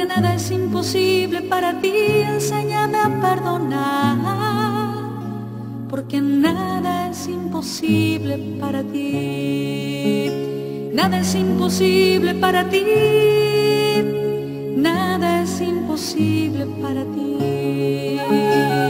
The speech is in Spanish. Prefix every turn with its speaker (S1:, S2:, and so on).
S1: porque nada es imposible para ti, enséñame a perdonar, porque nada es imposible para ti, nada es imposible para ti, nada es imposible para ti.